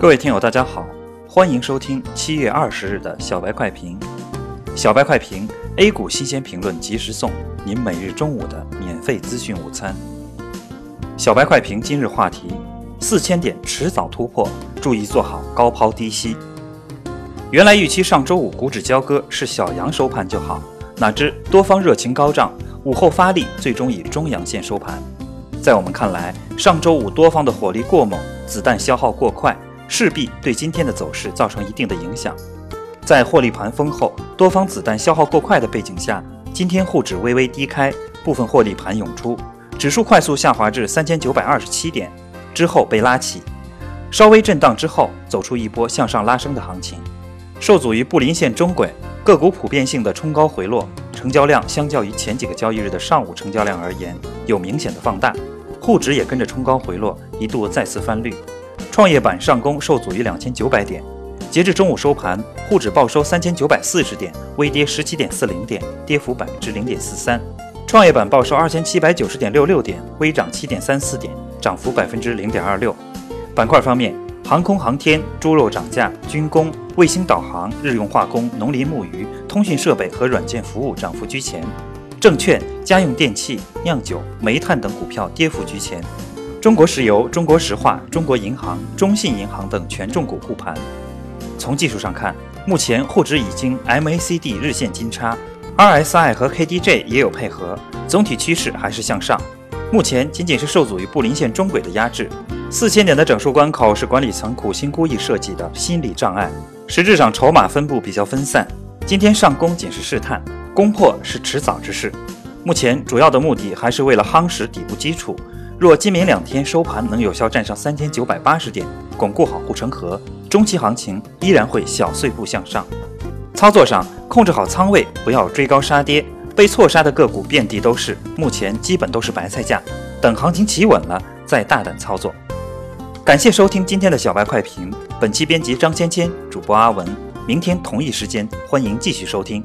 各位听友，大家好，欢迎收听七月二十日的小白快评。小白快评，A 股新鲜评论及时送，您每日中午的免费资讯午餐。小白快评今日话题：四千点迟早突破，注意做好高抛低吸。原来预期上周五股指交割是小阳收盘就好，哪知多方热情高涨，午后发力，最终以中阳线收盘。在我们看来，上周五多方的火力过猛，子弹消耗过快。势必对今天的走势造成一定的影响。在获利盘丰厚、多方子弹消耗过快的背景下，今天沪指微微低开，部分获利盘涌出，指数快速下滑至三千九百二十七点，之后被拉起，稍微震荡之后走出一波向上拉升的行情。受阻于布林线中轨，个股普遍性的冲高回落，成交量相较于前几个交易日的上午成交量而言有明显的放大，沪指也跟着冲高回落，一度再次翻绿。创业板上攻受阻于两千九百点，截至中午收盘，沪指报收三千九百四十点，微跌十七点四零点，跌幅百分之零点四三；创业板报收二千七百九十点六六点，微涨七点三四点，涨幅百分之零点二六。板块方面，航空航天、猪肉涨价、军工、卫星导航、日用化工、农林牧渔、通讯设备和软件服务涨幅居前，证券、家用电器、酿酒、煤炭等股票跌幅居前。中国石油、中国石化、中国银行、中信银行等权重股护盘。从技术上看，目前沪指已经 MACD 日线金叉，RSI 和 KDJ 也有配合，总体趋势还是向上。目前仅仅是受阻于布林线中轨的压制。四千点的整数关口是管理层苦心孤诣设计的心理障碍，实质上筹码分布比较分散。今天上攻仅是试探，攻破是迟早之事。目前主要的目的还是为了夯实底部基础。若今明两天收盘能有效站上三千九百八十点，巩固好护城河，中期行情依然会小碎步向上。操作上控制好仓位，不要追高杀跌。被错杀的个股遍地都是，目前基本都是白菜价。等行情企稳了再大胆操作。感谢收听今天的小白快评，本期编辑张芊芊，主播阿文。明天同一时间欢迎继续收听。